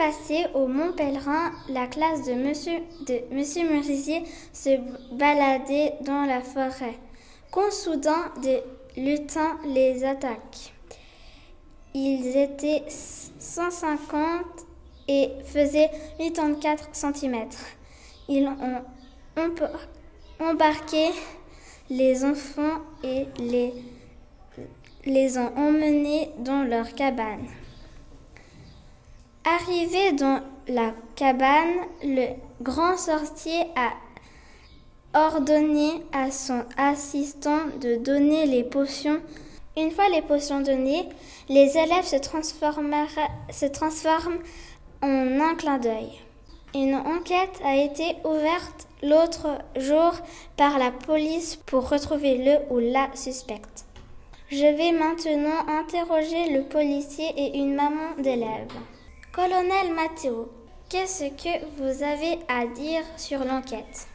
passé au Mont Pèlerin, la classe de Monsieur, de se baladait dans la forêt. Quand soudain des lutins les attaquent. Ils étaient 150 et faisaient 84 cm. Ils ont embarqué les enfants et les ont emmenés dans leur cabane. Arrivé dans la cabane, le grand sorcier a ordonné à son assistant de donner les potions. Une fois les potions données, les élèves se, transforment en un clin d'œil. Une enquête a été ouverte l'autre jour par la police pour retrouver le ou la suspecte. Je vais maintenant interroger le policier et une maman d'élève. Colonel Matteo, qu'est-ce que vous avez à dire sur l'enquête?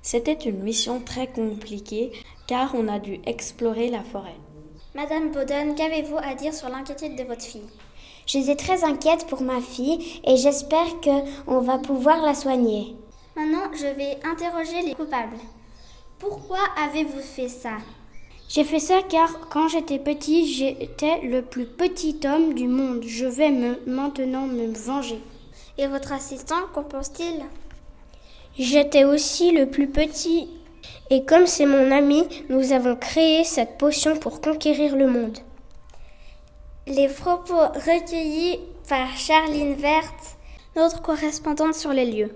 C'était une mission très compliquée car on a dû explorer la forêt. Madame Baudon, qu'avez-vous à dire sur l'inquiétude de votre fille? J'étais très inquiète pour ma fille et j'espère qu'on va pouvoir la soigner. Maintenant, je vais interroger les coupables. Pourquoi avez-vous fait ça? J'ai fait ça car quand j'étais petit, j'étais le plus petit homme du monde. Je vais me, maintenant me venger. Et votre assistant, qu'en pense-t-il? J'étais aussi le plus petit. Et comme c'est mon ami, nous avons créé cette potion pour conquérir le monde. Les propos recueillis par Charline Verte, notre correspondante sur les lieux.